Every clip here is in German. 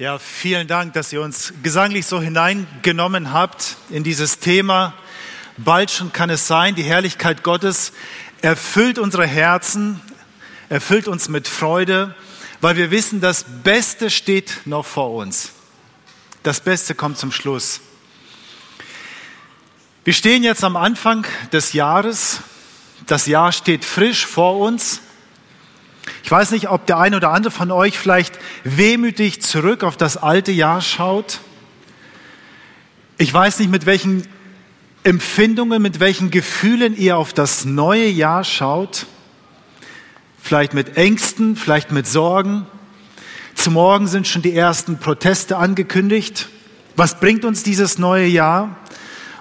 Ja, vielen Dank, dass ihr uns gesanglich so hineingenommen habt in dieses Thema. Bald schon kann es sein, die Herrlichkeit Gottes erfüllt unsere Herzen, erfüllt uns mit Freude, weil wir wissen, das Beste steht noch vor uns. Das Beste kommt zum Schluss. Wir stehen jetzt am Anfang des Jahres. Das Jahr steht frisch vor uns. Ich weiß nicht, ob der eine oder andere von euch vielleicht wehmütig zurück auf das alte Jahr schaut. Ich weiß nicht, mit welchen Empfindungen, mit welchen Gefühlen ihr auf das neue Jahr schaut. Vielleicht mit Ängsten, vielleicht mit Sorgen. Zum Morgen sind schon die ersten Proteste angekündigt. Was bringt uns dieses neue Jahr?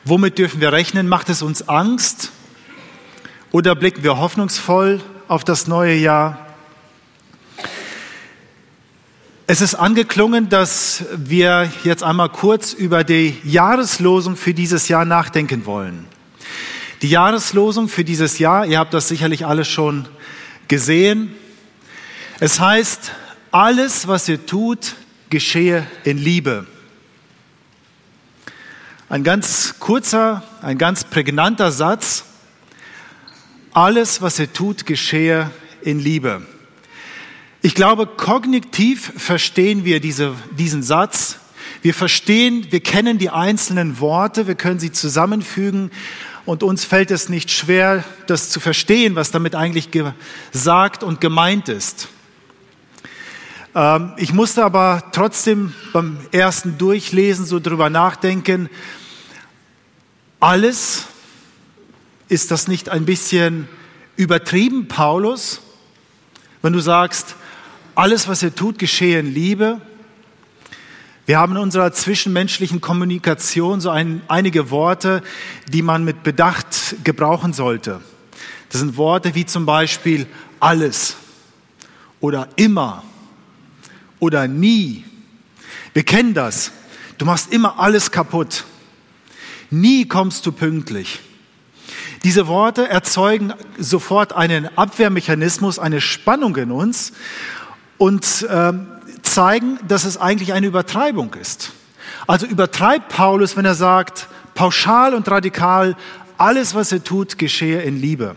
Womit dürfen wir rechnen? Macht es uns Angst? Oder blicken wir hoffnungsvoll auf das neue Jahr? Es ist angeklungen, dass wir jetzt einmal kurz über die Jahreslosung für dieses Jahr nachdenken wollen. Die Jahreslosung für dieses Jahr, ihr habt das sicherlich alle schon gesehen. Es heißt, alles, was ihr tut, geschehe in Liebe. Ein ganz kurzer, ein ganz prägnanter Satz. Alles, was ihr tut, geschehe in Liebe. Ich glaube, kognitiv verstehen wir diese, diesen Satz. Wir verstehen, wir kennen die einzelnen Worte, wir können sie zusammenfügen und uns fällt es nicht schwer, das zu verstehen, was damit eigentlich gesagt und gemeint ist. Ähm, ich musste aber trotzdem beim ersten Durchlesen so drüber nachdenken, alles, ist das nicht ein bisschen übertrieben, Paulus, wenn du sagst, alles, was ihr tut, geschehe in Liebe. Wir haben in unserer zwischenmenschlichen Kommunikation so ein, einige Worte, die man mit Bedacht gebrauchen sollte. Das sind Worte wie zum Beispiel alles oder immer oder nie. Wir kennen das. Du machst immer alles kaputt. Nie kommst du pünktlich. Diese Worte erzeugen sofort einen Abwehrmechanismus, eine Spannung in uns und äh, zeigen, dass es eigentlich eine Übertreibung ist. Also übertreibt Paulus, wenn er sagt, pauschal und radikal, alles, was er tut, geschehe in Liebe.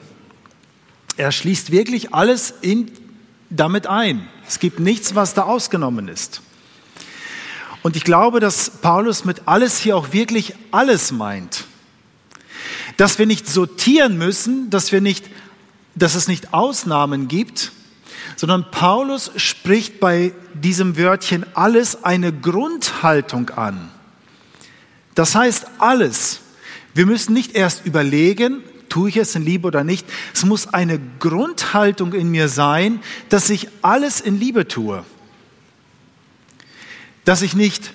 Er schließt wirklich alles in, damit ein. Es gibt nichts, was da ausgenommen ist. Und ich glaube, dass Paulus mit alles hier auch wirklich alles meint. Dass wir nicht sortieren müssen, dass wir nicht, dass es nicht Ausnahmen gibt, sondern Paulus spricht bei diesem Wörtchen alles eine Grundhaltung an. Das heißt alles. Wir müssen nicht erst überlegen, tue ich es in Liebe oder nicht. Es muss eine Grundhaltung in mir sein, dass ich alles in Liebe tue. Dass ich nicht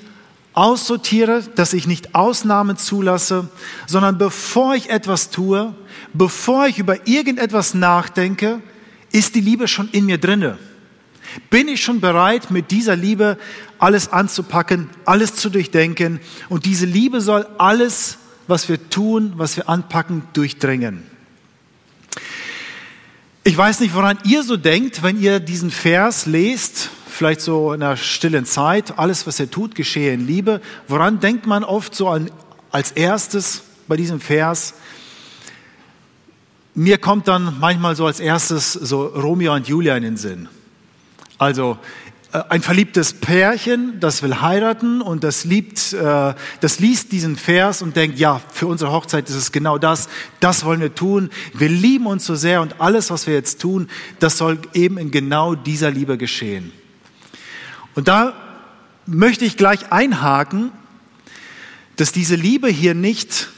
aussortiere, dass ich nicht Ausnahmen zulasse, sondern bevor ich etwas tue, bevor ich über irgendetwas nachdenke, ist die Liebe schon in mir drinne? Bin ich schon bereit, mit dieser Liebe alles anzupacken, alles zu durchdenken? Und diese Liebe soll alles, was wir tun, was wir anpacken, durchdringen. Ich weiß nicht, woran ihr so denkt, wenn ihr diesen Vers lest, vielleicht so in der stillen Zeit, alles, was er tut, geschehe in Liebe. Woran denkt man oft so als erstes bei diesem Vers? Mir kommt dann manchmal so als erstes so Romeo und Julia in den Sinn. Also äh, ein verliebtes Pärchen, das will heiraten und das liebt, äh, das liest diesen Vers und denkt, ja, für unsere Hochzeit ist es genau das, das wollen wir tun. Wir lieben uns so sehr und alles, was wir jetzt tun, das soll eben in genau dieser Liebe geschehen. Und da möchte ich gleich einhaken, dass diese Liebe hier nicht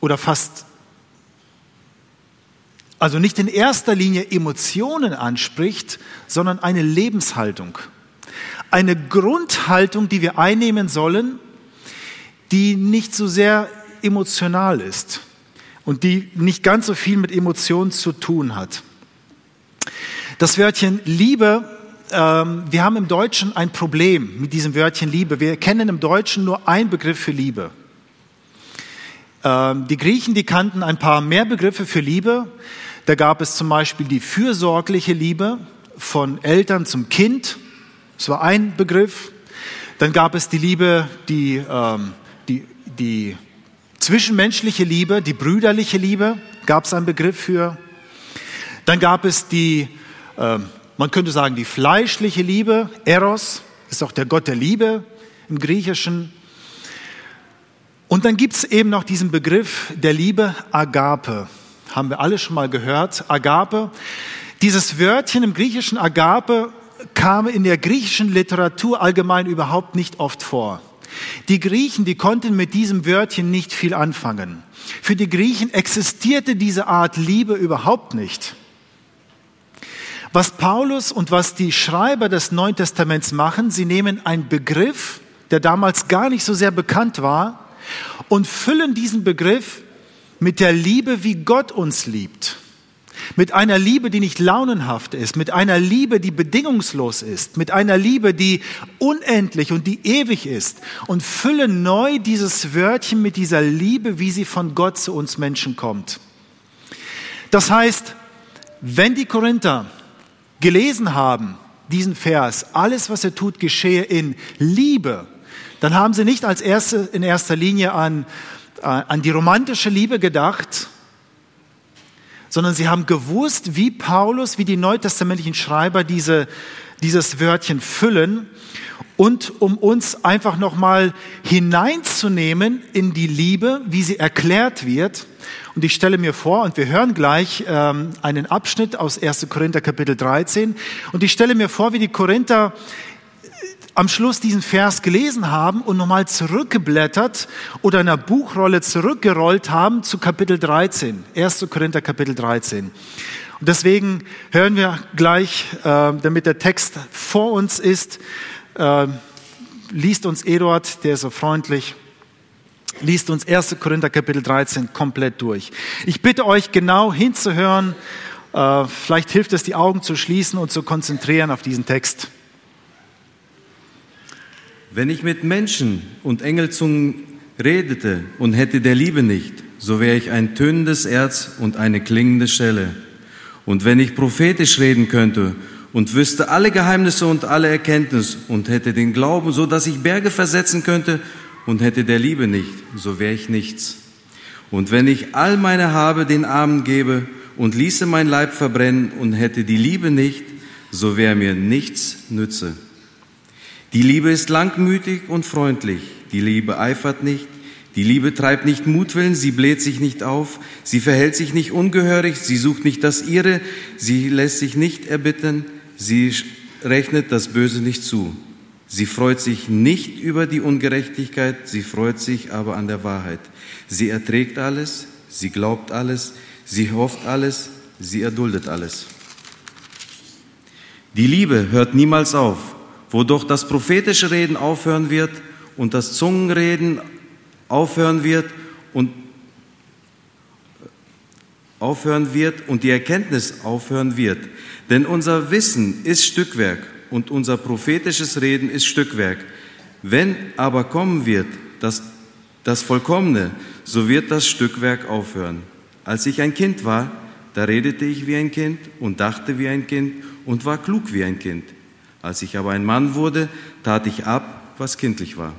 oder fast also nicht in erster Linie Emotionen anspricht, sondern eine Lebenshaltung. Eine Grundhaltung, die wir einnehmen sollen, die nicht so sehr emotional ist und die nicht ganz so viel mit Emotionen zu tun hat. Das Wörtchen Liebe, ähm, wir haben im Deutschen ein Problem mit diesem Wörtchen Liebe. Wir kennen im Deutschen nur einen Begriff für Liebe. Ähm, die Griechen, die kannten ein paar mehr Begriffe für Liebe. Da gab es zum Beispiel die fürsorgliche Liebe von Eltern zum Kind. Das war ein Begriff. Dann gab es die Liebe, die, ähm, die, die zwischenmenschliche Liebe, die brüderliche Liebe, gab es einen Begriff für. Dann gab es die, äh, man könnte sagen, die fleischliche Liebe, Eros, ist auch der Gott der Liebe im Griechischen. Und dann gibt es eben noch diesen Begriff der Liebe Agape. Haben wir alle schon mal gehört. Agape. Dieses Wörtchen im Griechischen Agape kam in der griechischen Literatur allgemein überhaupt nicht oft vor. Die Griechen, die konnten mit diesem Wörtchen nicht viel anfangen. Für die Griechen existierte diese Art Liebe überhaupt nicht. Was Paulus und was die Schreiber des Neuen Testaments machen, sie nehmen einen Begriff, der damals gar nicht so sehr bekannt war, und füllen diesen Begriff mit der Liebe, wie Gott uns liebt. Mit einer Liebe, die nicht launenhaft ist, mit einer Liebe, die bedingungslos ist, mit einer Liebe, die unendlich und die ewig ist und füllen neu dieses Wörtchen mit dieser Liebe, wie sie von Gott zu uns Menschen kommt. Das heißt, wenn die Korinther gelesen haben, diesen Vers, alles, was er tut, geschehe in Liebe, dann haben sie nicht als erste, in erster Linie an, an die romantische Liebe gedacht, sondern sie haben gewusst, wie Paulus, wie die neutestamentlichen Schreiber diese, dieses Wörtchen füllen und um uns einfach nochmal hineinzunehmen in die Liebe, wie sie erklärt wird, und ich stelle mir vor, und wir hören gleich ähm, einen Abschnitt aus 1. Korinther Kapitel 13, und ich stelle mir vor, wie die Korinther äh, am Schluss diesen Vers gelesen haben und nochmal zurückgeblättert oder in der Buchrolle zurückgerollt haben zu Kapitel 13, 1. Korinther Kapitel 13. Und deswegen hören wir gleich, äh, damit der Text vor uns ist, äh, liest uns Eduard, der ist so freundlich liest uns 1. Korinther Kapitel 13 komplett durch. Ich bitte euch genau hinzuhören. Äh, vielleicht hilft es, die Augen zu schließen und zu konzentrieren auf diesen Text. Wenn ich mit Menschen und Engelzungen redete und hätte der Liebe nicht, so wäre ich ein tönendes Erz und eine klingende Schelle. Und wenn ich prophetisch reden könnte und wüsste alle Geheimnisse und alle Erkenntnis und hätte den Glauben, so dass ich Berge versetzen könnte und hätte der Liebe nicht, so wäre ich nichts. Und wenn ich all meine Habe den Armen gebe und ließe mein Leib verbrennen und hätte die Liebe nicht, so wäre mir nichts nütze. Die Liebe ist langmütig und freundlich, die Liebe eifert nicht, die Liebe treibt nicht Mutwillen, sie bläht sich nicht auf, sie verhält sich nicht ungehörig, sie sucht nicht das Ihre, sie lässt sich nicht erbitten, sie rechnet das Böse nicht zu. Sie freut sich nicht über die Ungerechtigkeit, sie freut sich aber an der Wahrheit. Sie erträgt alles, sie glaubt alles, sie hofft alles, sie erduldet alles. Die Liebe hört niemals auf, wodurch das prophetische Reden aufhören wird und das Zungenreden aufhören wird und aufhören wird und die Erkenntnis aufhören wird. Denn unser Wissen ist Stückwerk und unser prophetisches Reden ist Stückwerk. Wenn aber kommen wird das, das Vollkommene, so wird das Stückwerk aufhören. Als ich ein Kind war, da redete ich wie ein Kind und dachte wie ein Kind und war klug wie ein Kind. Als ich aber ein Mann wurde, tat ich ab, was kindlich war.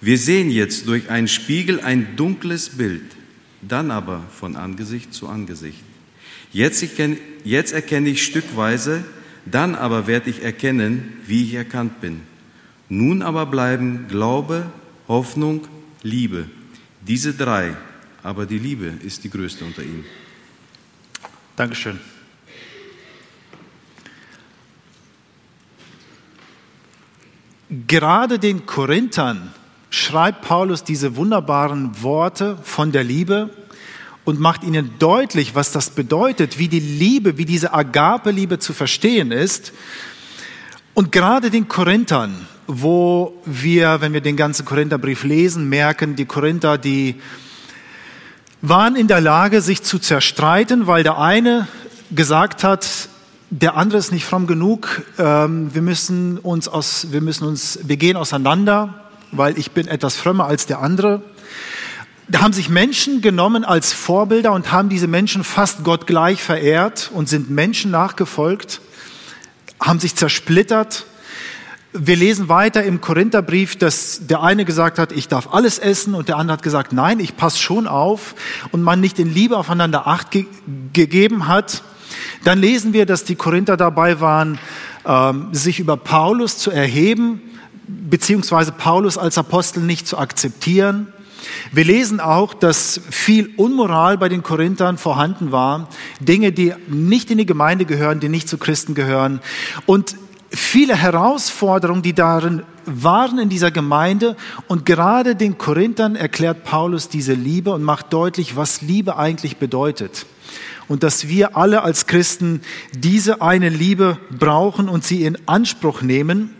Wir sehen jetzt durch einen Spiegel ein dunkles Bild, dann aber von Angesicht zu Angesicht. Jetzt, erkenne, jetzt erkenne ich stückweise, dann aber werde ich erkennen, wie ich erkannt bin. Nun aber bleiben Glaube, Hoffnung, Liebe. Diese drei, aber die Liebe ist die größte unter ihnen. Dankeschön. Gerade den Korinthern schreibt Paulus diese wunderbaren Worte von der Liebe und macht ihnen deutlich, was das bedeutet, wie die Liebe, wie diese Agape-Liebe zu verstehen ist. Und gerade den Korinthern, wo wir, wenn wir den ganzen Korintherbrief lesen, merken, die Korinther, die waren in der Lage, sich zu zerstreiten, weil der eine gesagt hat, der andere ist nicht fromm genug, ähm, wir müssen uns aus, wir müssen uns, wir gehen auseinander, weil ich bin etwas frömmer als der andere. Da haben sich Menschen genommen als Vorbilder und haben diese Menschen fast Gott gleich verehrt und sind Menschen nachgefolgt, haben sich zersplittert, wir lesen weiter im Korintherbrief, dass der eine gesagt hat, ich darf alles essen und der andere hat gesagt, nein, ich passe schon auf und man nicht in Liebe aufeinander Acht ge gegeben hat. Dann lesen wir, dass die Korinther dabei waren, ähm, sich über Paulus zu erheben, beziehungsweise Paulus als Apostel nicht zu akzeptieren. Wir lesen auch, dass viel Unmoral bei den Korinthern vorhanden war, Dinge, die nicht in die Gemeinde gehören, die nicht zu Christen gehören. Und viele Herausforderungen, die darin waren in dieser Gemeinde. Und gerade den Korinthern erklärt Paulus diese Liebe und macht deutlich, was Liebe eigentlich bedeutet und dass wir alle als Christen diese eine Liebe brauchen und sie in Anspruch nehmen.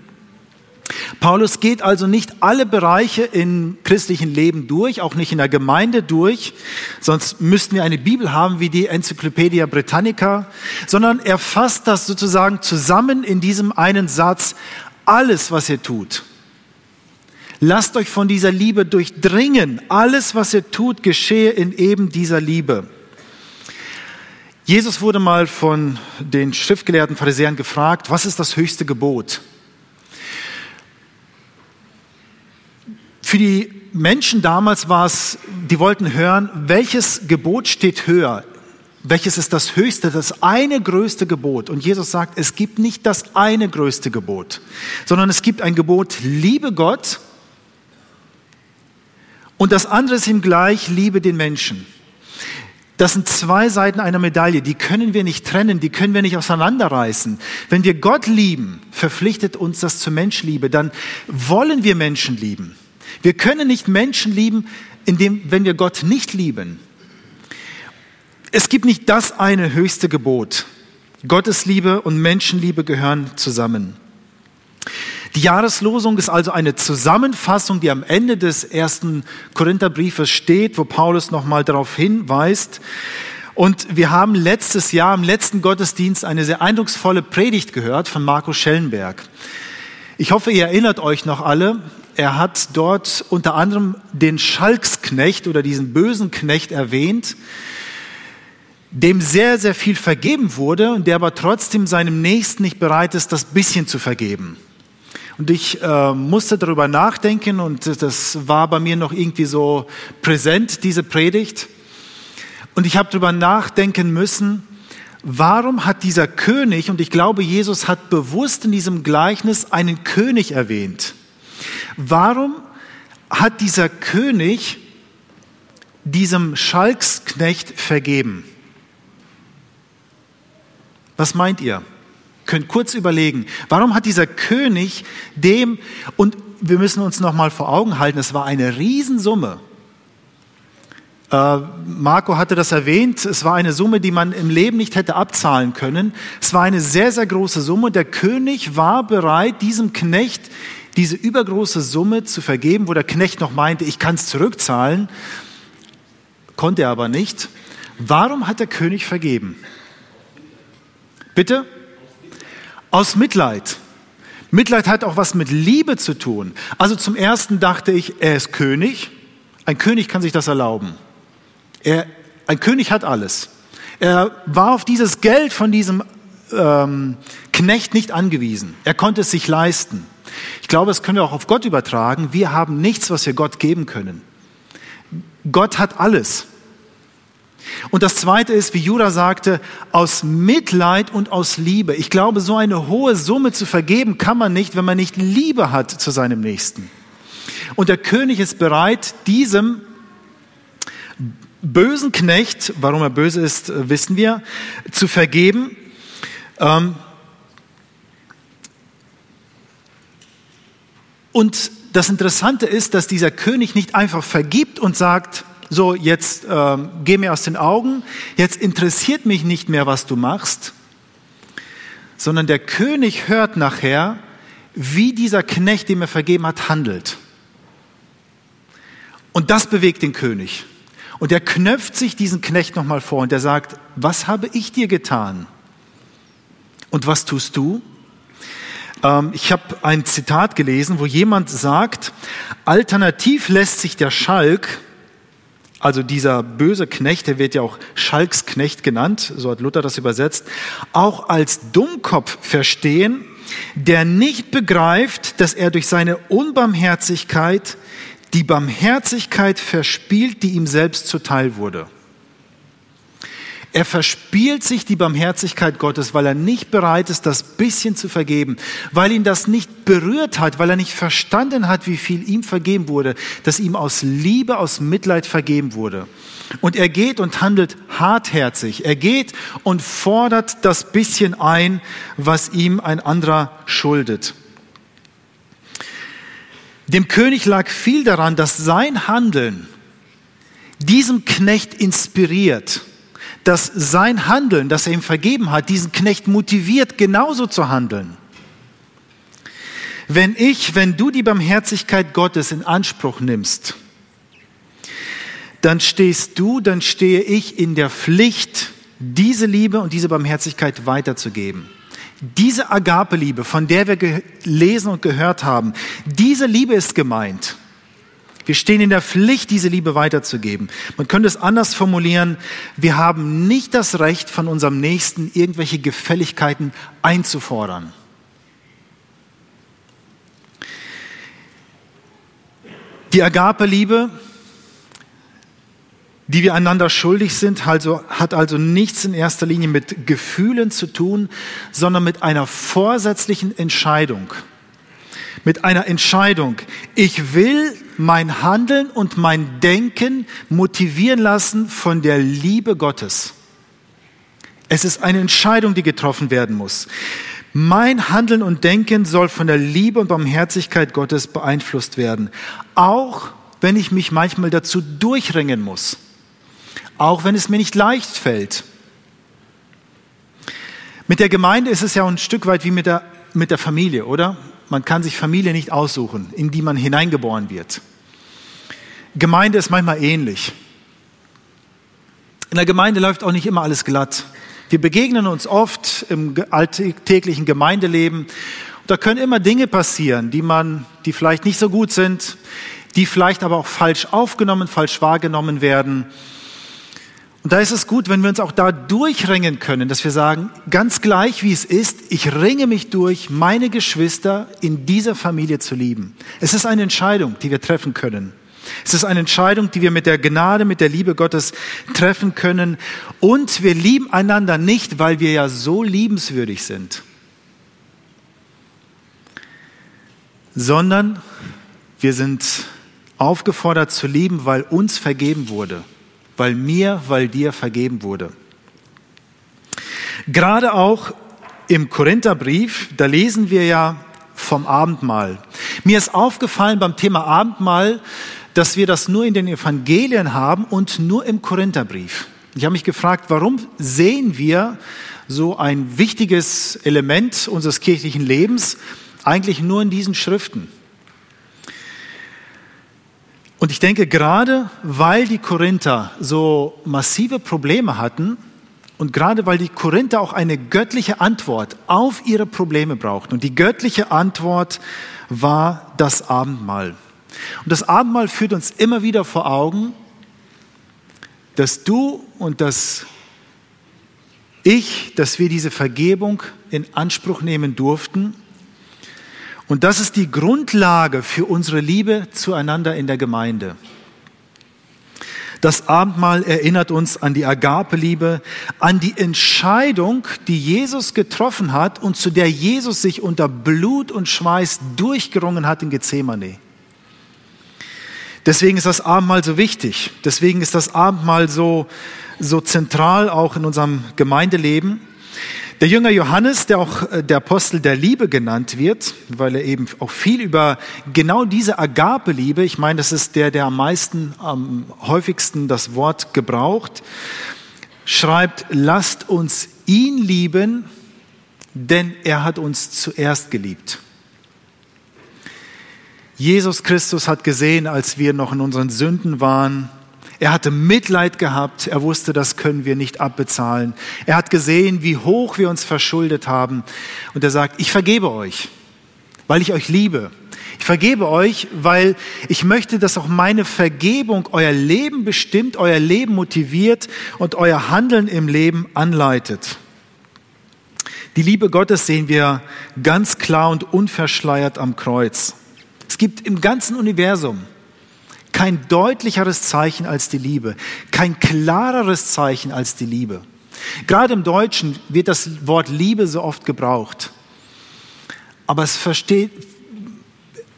Paulus geht also nicht alle Bereiche im christlichen Leben durch, auch nicht in der Gemeinde durch, sonst müssten wir eine Bibel haben wie die Enzyklopädie Britannica, sondern er fasst das sozusagen zusammen in diesem einen Satz, alles, was ihr tut. Lasst euch von dieser Liebe durchdringen. Alles, was ihr tut, geschehe in eben dieser Liebe. Jesus wurde mal von den schriftgelehrten Pharisäern gefragt, was ist das höchste Gebot? Für die Menschen damals war es, die wollten hören, welches Gebot steht höher? Welches ist das höchste, das eine größte Gebot? Und Jesus sagt, es gibt nicht das eine größte Gebot, sondern es gibt ein Gebot, liebe Gott. Und das andere ist ihm gleich, liebe den Menschen. Das sind zwei Seiten einer Medaille, die können wir nicht trennen, die können wir nicht auseinanderreißen. Wenn wir Gott lieben, verpflichtet uns das zur Menschliebe, dann wollen wir Menschen lieben. Wir können nicht Menschen lieben, indem, wenn wir Gott nicht lieben. Es gibt nicht das eine höchste Gebot. Gottes Liebe und Menschenliebe gehören zusammen. Die Jahreslosung ist also eine Zusammenfassung, die am Ende des ersten Korintherbriefes steht, wo Paulus nochmal darauf hinweist. Und wir haben letztes Jahr im letzten Gottesdienst eine sehr eindrucksvolle Predigt gehört von Markus Schellenberg. Ich hoffe, ihr erinnert euch noch alle. Er hat dort unter anderem den Schalksknecht oder diesen bösen Knecht erwähnt, dem sehr, sehr viel vergeben wurde und der aber trotzdem seinem Nächsten nicht bereit ist, das bisschen zu vergeben. Und ich äh, musste darüber nachdenken und das war bei mir noch irgendwie so präsent, diese Predigt. Und ich habe darüber nachdenken müssen, warum hat dieser König, und ich glaube, Jesus hat bewusst in diesem Gleichnis einen König erwähnt. Warum hat dieser König diesem Schalksknecht vergeben? Was meint ihr? Könnt kurz überlegen, warum hat dieser König dem, und wir müssen uns noch mal vor Augen halten, es war eine Riesensumme. Äh, Marco hatte das erwähnt, es war eine Summe, die man im Leben nicht hätte abzahlen können. Es war eine sehr, sehr große Summe. Der König war bereit, diesem Knecht diese übergroße Summe zu vergeben, wo der Knecht noch meinte, ich kann es zurückzahlen, konnte er aber nicht. Warum hat der König vergeben? Bitte? Aus Mitleid. Mitleid hat auch was mit Liebe zu tun. Also zum ersten dachte ich, er ist König. Ein König kann sich das erlauben. Er, ein König hat alles. Er war auf dieses Geld von diesem ähm, Knecht nicht angewiesen. Er konnte es sich leisten. Ich glaube, das können wir auch auf Gott übertragen. Wir haben nichts, was wir Gott geben können. Gott hat alles. Und das Zweite ist, wie Jura sagte, aus Mitleid und aus Liebe. Ich glaube, so eine hohe Summe zu vergeben kann man nicht, wenn man nicht Liebe hat zu seinem Nächsten. Und der König ist bereit, diesem bösen Knecht, warum er böse ist, wissen wir, zu vergeben. Ähm, und das Interessante ist, dass dieser König nicht einfach vergibt und sagt, so, jetzt ähm, geh mir aus den Augen, jetzt interessiert mich nicht mehr, was du machst, sondern der König hört nachher, wie dieser Knecht, dem er vergeben hat, handelt. Und das bewegt den König. Und er knöpft sich diesen Knecht nochmal vor und er sagt, was habe ich dir getan? Und was tust du? Ähm, ich habe ein Zitat gelesen, wo jemand sagt, alternativ lässt sich der Schalk, also dieser böse Knecht, der wird ja auch Schalksknecht genannt, so hat Luther das übersetzt, auch als Dummkopf verstehen, der nicht begreift, dass er durch seine Unbarmherzigkeit die Barmherzigkeit verspielt, die ihm selbst zuteil wurde. Er verspielt sich die Barmherzigkeit Gottes, weil er nicht bereit ist, das bisschen zu vergeben, weil ihn das nicht berührt hat, weil er nicht verstanden hat, wie viel ihm vergeben wurde, dass ihm aus Liebe, aus Mitleid vergeben wurde. Und er geht und handelt hartherzig. Er geht und fordert das bisschen ein, was ihm ein anderer schuldet. Dem König lag viel daran, dass sein Handeln diesem Knecht inspiriert dass sein Handeln, das er ihm vergeben hat, diesen Knecht motiviert, genauso zu handeln. Wenn ich, wenn du die Barmherzigkeit Gottes in Anspruch nimmst, dann stehst du, dann stehe ich in der Pflicht, diese Liebe und diese Barmherzigkeit weiterzugeben. Diese Agape-Liebe, von der wir gelesen und gehört haben, diese Liebe ist gemeint. Wir stehen in der Pflicht, diese Liebe weiterzugeben. Man könnte es anders formulieren. Wir haben nicht das Recht, von unserem Nächsten irgendwelche Gefälligkeiten einzufordern. Die Agape-Liebe, die wir einander schuldig sind, also, hat also nichts in erster Linie mit Gefühlen zu tun, sondern mit einer vorsätzlichen Entscheidung mit einer Entscheidung. Ich will mein Handeln und mein Denken motivieren lassen von der Liebe Gottes. Es ist eine Entscheidung, die getroffen werden muss. Mein Handeln und Denken soll von der Liebe und Barmherzigkeit Gottes beeinflusst werden. Auch wenn ich mich manchmal dazu durchringen muss. Auch wenn es mir nicht leicht fällt. Mit der Gemeinde ist es ja ein Stück weit wie mit der, mit der Familie, oder? Man kann sich Familie nicht aussuchen, in die man hineingeboren wird. Gemeinde ist manchmal ähnlich. In der Gemeinde läuft auch nicht immer alles glatt. Wir begegnen uns oft im alltäglichen Gemeindeleben. Da können immer Dinge passieren, die man, die vielleicht nicht so gut sind, die vielleicht aber auch falsch aufgenommen, falsch wahrgenommen werden. Und da ist es gut, wenn wir uns auch da durchringen können, dass wir sagen, ganz gleich wie es ist, ich ringe mich durch, meine Geschwister in dieser Familie zu lieben. Es ist eine Entscheidung, die wir treffen können. Es ist eine Entscheidung, die wir mit der Gnade, mit der Liebe Gottes treffen können. Und wir lieben einander nicht, weil wir ja so liebenswürdig sind, sondern wir sind aufgefordert zu lieben, weil uns vergeben wurde weil mir, weil dir vergeben wurde. Gerade auch im Korintherbrief, da lesen wir ja vom Abendmahl. Mir ist aufgefallen beim Thema Abendmahl, dass wir das nur in den Evangelien haben und nur im Korintherbrief. Ich habe mich gefragt, warum sehen wir so ein wichtiges Element unseres kirchlichen Lebens eigentlich nur in diesen Schriften? Und ich denke, gerade weil die Korinther so massive Probleme hatten und gerade weil die Korinther auch eine göttliche Antwort auf ihre Probleme brauchten und die göttliche Antwort war das Abendmahl. Und das Abendmahl führt uns immer wieder vor Augen, dass du und dass ich, dass wir diese Vergebung in Anspruch nehmen durften und das ist die Grundlage für unsere Liebe zueinander in der Gemeinde. Das Abendmahl erinnert uns an die Agape-Liebe, an die Entscheidung, die Jesus getroffen hat und zu der Jesus sich unter Blut und Schweiß durchgerungen hat in Gethsemane. Deswegen ist das Abendmahl so wichtig. Deswegen ist das Abendmahl so, so zentral auch in unserem Gemeindeleben. Der Jünger Johannes, der auch äh, der Apostel der Liebe genannt wird, weil er eben auch viel über genau diese Agape-Liebe, ich meine, das ist der, der am meisten, am häufigsten das Wort gebraucht, schreibt, lasst uns ihn lieben, denn er hat uns zuerst geliebt. Jesus Christus hat gesehen, als wir noch in unseren Sünden waren, er hatte Mitleid gehabt. Er wusste, das können wir nicht abbezahlen. Er hat gesehen, wie hoch wir uns verschuldet haben. Und er sagt, ich vergebe euch, weil ich euch liebe. Ich vergebe euch, weil ich möchte, dass auch meine Vergebung euer Leben bestimmt, euer Leben motiviert und euer Handeln im Leben anleitet. Die Liebe Gottes sehen wir ganz klar und unverschleiert am Kreuz. Es gibt im ganzen Universum kein deutlicheres Zeichen als die Liebe, kein klareres Zeichen als die Liebe. Gerade im Deutschen wird das Wort Liebe so oft gebraucht. Aber es versteht,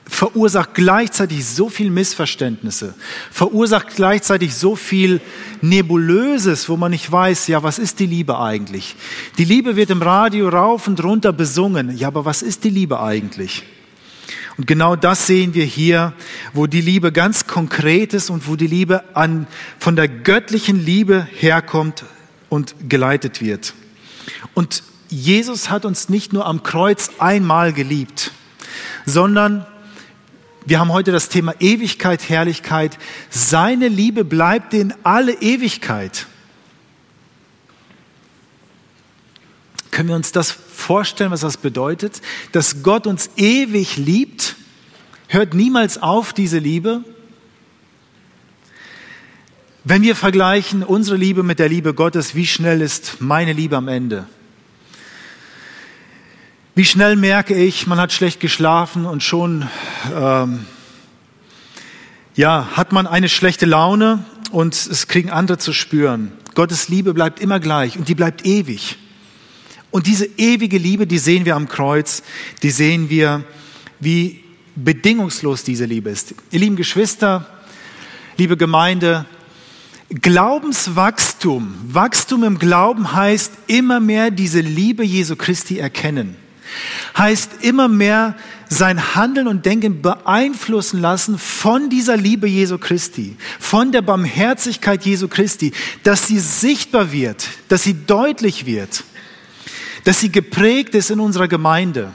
verursacht gleichzeitig so viel Missverständnisse, verursacht gleichzeitig so viel Nebulöses, wo man nicht weiß, ja, was ist die Liebe eigentlich? Die Liebe wird im Radio rauf und runter besungen. Ja, aber was ist die Liebe eigentlich? Und genau das sehen wir hier, wo die Liebe ganz konkret ist und wo die Liebe an, von der göttlichen Liebe herkommt und geleitet wird. Und Jesus hat uns nicht nur am Kreuz einmal geliebt, sondern wir haben heute das Thema Ewigkeit, Herrlichkeit. Seine Liebe bleibt in alle Ewigkeit. Können wir uns das vorstellen, was das bedeutet? Dass Gott uns ewig liebt? Hört niemals auf, diese Liebe? Wenn wir vergleichen unsere Liebe mit der Liebe Gottes, wie schnell ist meine Liebe am Ende? Wie schnell merke ich, man hat schlecht geschlafen und schon ähm, ja, hat man eine schlechte Laune und es kriegen andere zu spüren. Gottes Liebe bleibt immer gleich und die bleibt ewig. Und diese ewige Liebe, die sehen wir am Kreuz, die sehen wir, wie bedingungslos diese Liebe ist. Ihr lieben Geschwister, liebe Gemeinde, Glaubenswachstum, Wachstum im Glauben heißt immer mehr diese Liebe Jesu Christi erkennen heißt immer mehr sein Handeln und Denken beeinflussen lassen von dieser Liebe Jesu Christi, von der Barmherzigkeit Jesu Christi, dass sie sichtbar wird, dass sie deutlich wird, dass sie geprägt ist in unserer Gemeinde,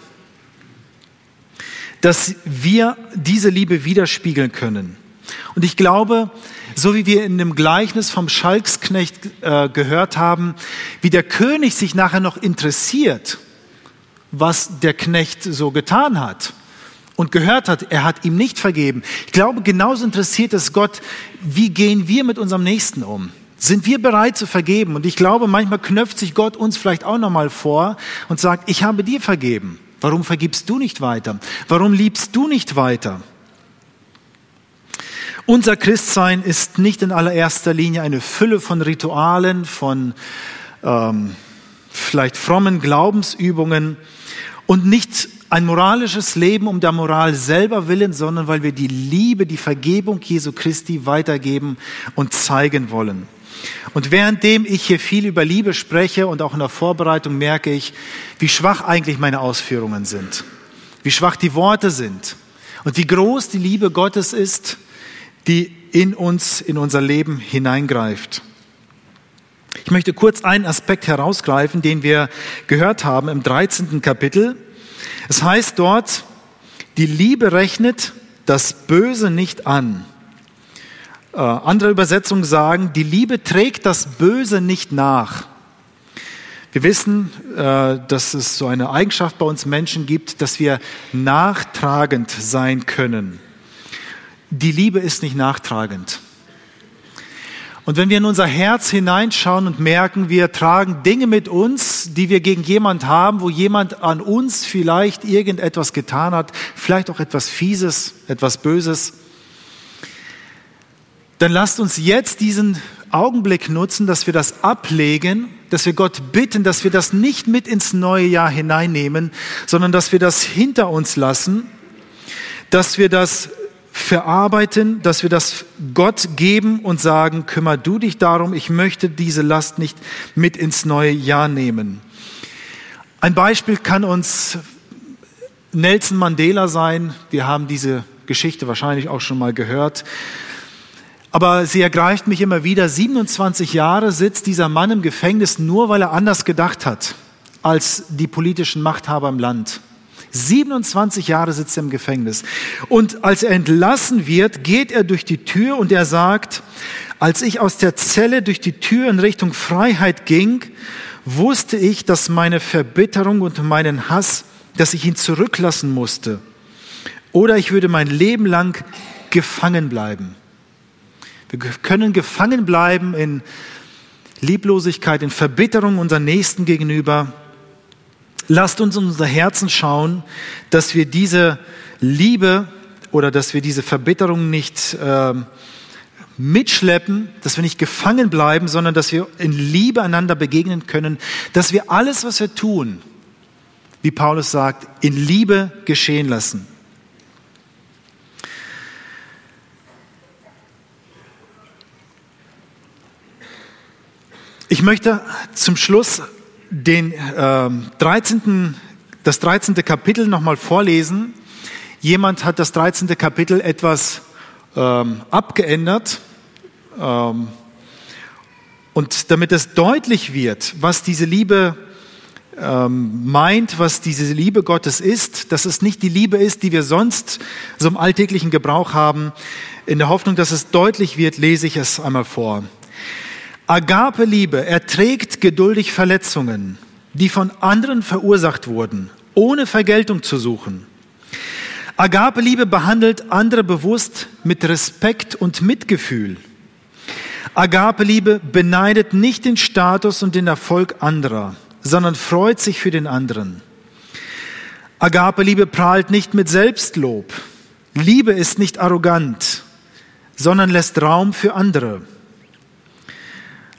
dass wir diese Liebe widerspiegeln können. Und ich glaube, so wie wir in dem Gleichnis vom Schalksknecht äh, gehört haben, wie der König sich nachher noch interessiert was der Knecht so getan hat und gehört hat, er hat ihm nicht vergeben. Ich glaube, genauso interessiert es Gott, wie gehen wir mit unserem Nächsten um? Sind wir bereit zu vergeben? Und ich glaube, manchmal knöpft sich Gott uns vielleicht auch nochmal vor und sagt, ich habe dir vergeben. Warum vergibst du nicht weiter? Warum liebst du nicht weiter? Unser Christsein ist nicht in allererster Linie eine Fülle von Ritualen, von ähm, vielleicht frommen Glaubensübungen, und nicht ein moralisches Leben um der Moral selber willen, sondern weil wir die Liebe, die Vergebung Jesu Christi weitergeben und zeigen wollen. Und währenddem ich hier viel über Liebe spreche und auch in der Vorbereitung merke ich, wie schwach eigentlich meine Ausführungen sind, wie schwach die Worte sind und wie groß die Liebe Gottes ist, die in uns, in unser Leben hineingreift. Ich möchte kurz einen Aspekt herausgreifen, den wir gehört haben im 13. Kapitel. Es heißt dort, die Liebe rechnet das Böse nicht an. Äh, andere Übersetzungen sagen, die Liebe trägt das Böse nicht nach. Wir wissen, äh, dass es so eine Eigenschaft bei uns Menschen gibt, dass wir nachtragend sein können. Die Liebe ist nicht nachtragend. Und wenn wir in unser Herz hineinschauen und merken, wir tragen Dinge mit uns, die wir gegen jemand haben, wo jemand an uns vielleicht irgendetwas getan hat, vielleicht auch etwas Fieses, etwas Böses, dann lasst uns jetzt diesen Augenblick nutzen, dass wir das ablegen, dass wir Gott bitten, dass wir das nicht mit ins neue Jahr hineinnehmen, sondern dass wir das hinter uns lassen, dass wir das verarbeiten, dass wir das Gott geben und sagen, kümmer du dich darum, ich möchte diese Last nicht mit ins neue Jahr nehmen. Ein Beispiel kann uns Nelson Mandela sein. Wir haben diese Geschichte wahrscheinlich auch schon mal gehört. Aber sie ergreift mich immer wieder. 27 Jahre sitzt dieser Mann im Gefängnis nur, weil er anders gedacht hat als die politischen Machthaber im Land. 27 Jahre sitzt er im Gefängnis. Und als er entlassen wird, geht er durch die Tür und er sagt, als ich aus der Zelle durch die Tür in Richtung Freiheit ging, wusste ich, dass meine Verbitterung und meinen Hass, dass ich ihn zurücklassen musste. Oder ich würde mein Leben lang gefangen bleiben. Wir können gefangen bleiben in Lieblosigkeit, in Verbitterung unseren Nächsten gegenüber lasst uns in unser Herzen schauen, dass wir diese Liebe oder dass wir diese Verbitterung nicht äh, mitschleppen, dass wir nicht gefangen bleiben, sondern dass wir in Liebe einander begegnen können, dass wir alles, was wir tun, wie Paulus sagt, in Liebe geschehen lassen. Ich möchte zum Schluss den äh, 13., das 13. Kapitel nochmal vorlesen. Jemand hat das 13. Kapitel etwas ähm, abgeändert. Ähm, und damit es deutlich wird, was diese Liebe ähm, meint, was diese Liebe Gottes ist, dass es nicht die Liebe ist, die wir sonst so im alltäglichen Gebrauch haben, in der Hoffnung, dass es deutlich wird, lese ich es einmal vor. Agape-Liebe erträgt geduldig Verletzungen, die von anderen verursacht wurden, ohne Vergeltung zu suchen. Agape-Liebe behandelt andere bewusst mit Respekt und Mitgefühl. Agape-Liebe beneidet nicht den Status und den Erfolg anderer, sondern freut sich für den anderen. Agape-Liebe prahlt nicht mit Selbstlob. Liebe ist nicht arrogant, sondern lässt Raum für andere.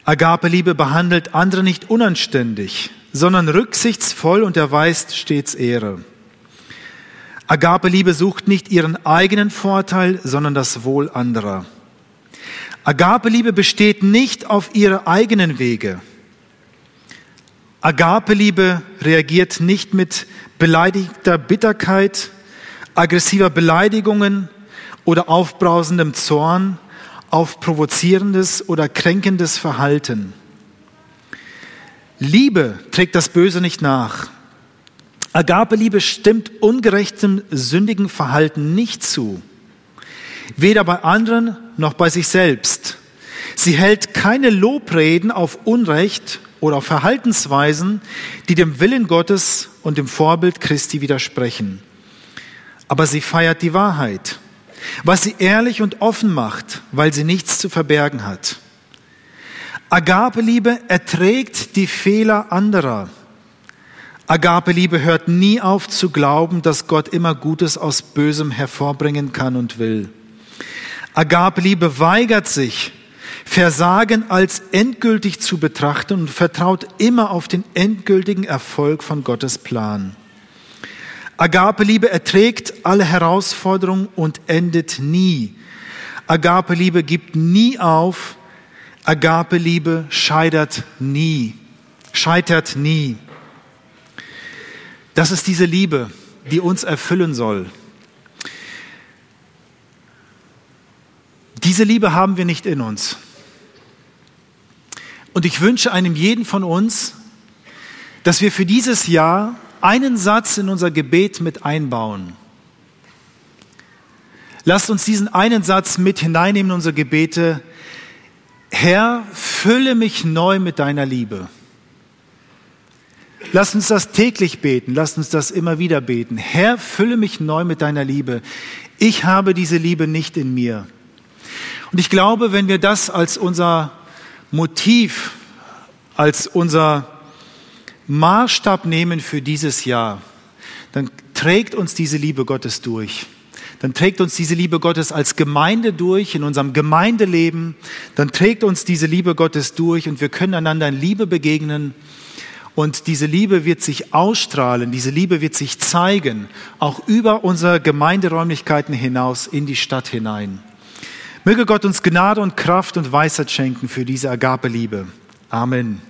Agape-Liebe behandelt andere nicht unanständig, sondern rücksichtsvoll und erweist stets Ehre. Agape-Liebe sucht nicht ihren eigenen Vorteil, sondern das Wohl anderer. Agape-Liebe besteht nicht auf ihre eigenen Wege. Agape-Liebe reagiert nicht mit beleidigter Bitterkeit, aggressiver Beleidigungen oder aufbrausendem Zorn, auf provozierendes oder kränkendes Verhalten. Liebe trägt das Böse nicht nach. Agape-Liebe stimmt ungerechtem, sündigen Verhalten nicht zu. Weder bei anderen noch bei sich selbst. Sie hält keine Lobreden auf Unrecht oder auf Verhaltensweisen, die dem Willen Gottes und dem Vorbild Christi widersprechen. Aber sie feiert die Wahrheit was sie ehrlich und offen macht, weil sie nichts zu verbergen hat. Agape-Liebe erträgt die Fehler anderer. Agape-Liebe hört nie auf zu glauben, dass Gott immer Gutes aus Bösem hervorbringen kann und will. Agape-Liebe weigert sich, Versagen als endgültig zu betrachten und vertraut immer auf den endgültigen Erfolg von Gottes Plan. Agape-Liebe erträgt alle Herausforderungen und endet nie. Agape-Liebe gibt nie auf. Agape-Liebe scheitert nie. Scheitert nie. Das ist diese Liebe, die uns erfüllen soll. Diese Liebe haben wir nicht in uns. Und ich wünsche einem jeden von uns, dass wir für dieses Jahr einen Satz in unser Gebet mit einbauen. Lasst uns diesen einen Satz mit hineinnehmen in unsere Gebete. Herr, fülle mich neu mit deiner Liebe. Lasst uns das täglich beten, lasst uns das immer wieder beten. Herr, fülle mich neu mit deiner Liebe. Ich habe diese Liebe nicht in mir. Und ich glaube, wenn wir das als unser Motiv, als unser Maßstab nehmen für dieses Jahr, dann trägt uns diese Liebe Gottes durch. Dann trägt uns diese Liebe Gottes als Gemeinde durch in unserem Gemeindeleben. Dann trägt uns diese Liebe Gottes durch und wir können einander in Liebe begegnen. Und diese Liebe wird sich ausstrahlen, diese Liebe wird sich zeigen, auch über unsere Gemeinderäumlichkeiten hinaus in die Stadt hinein. Möge Gott uns Gnade und Kraft und Weisheit schenken für diese Agape-Liebe. Amen.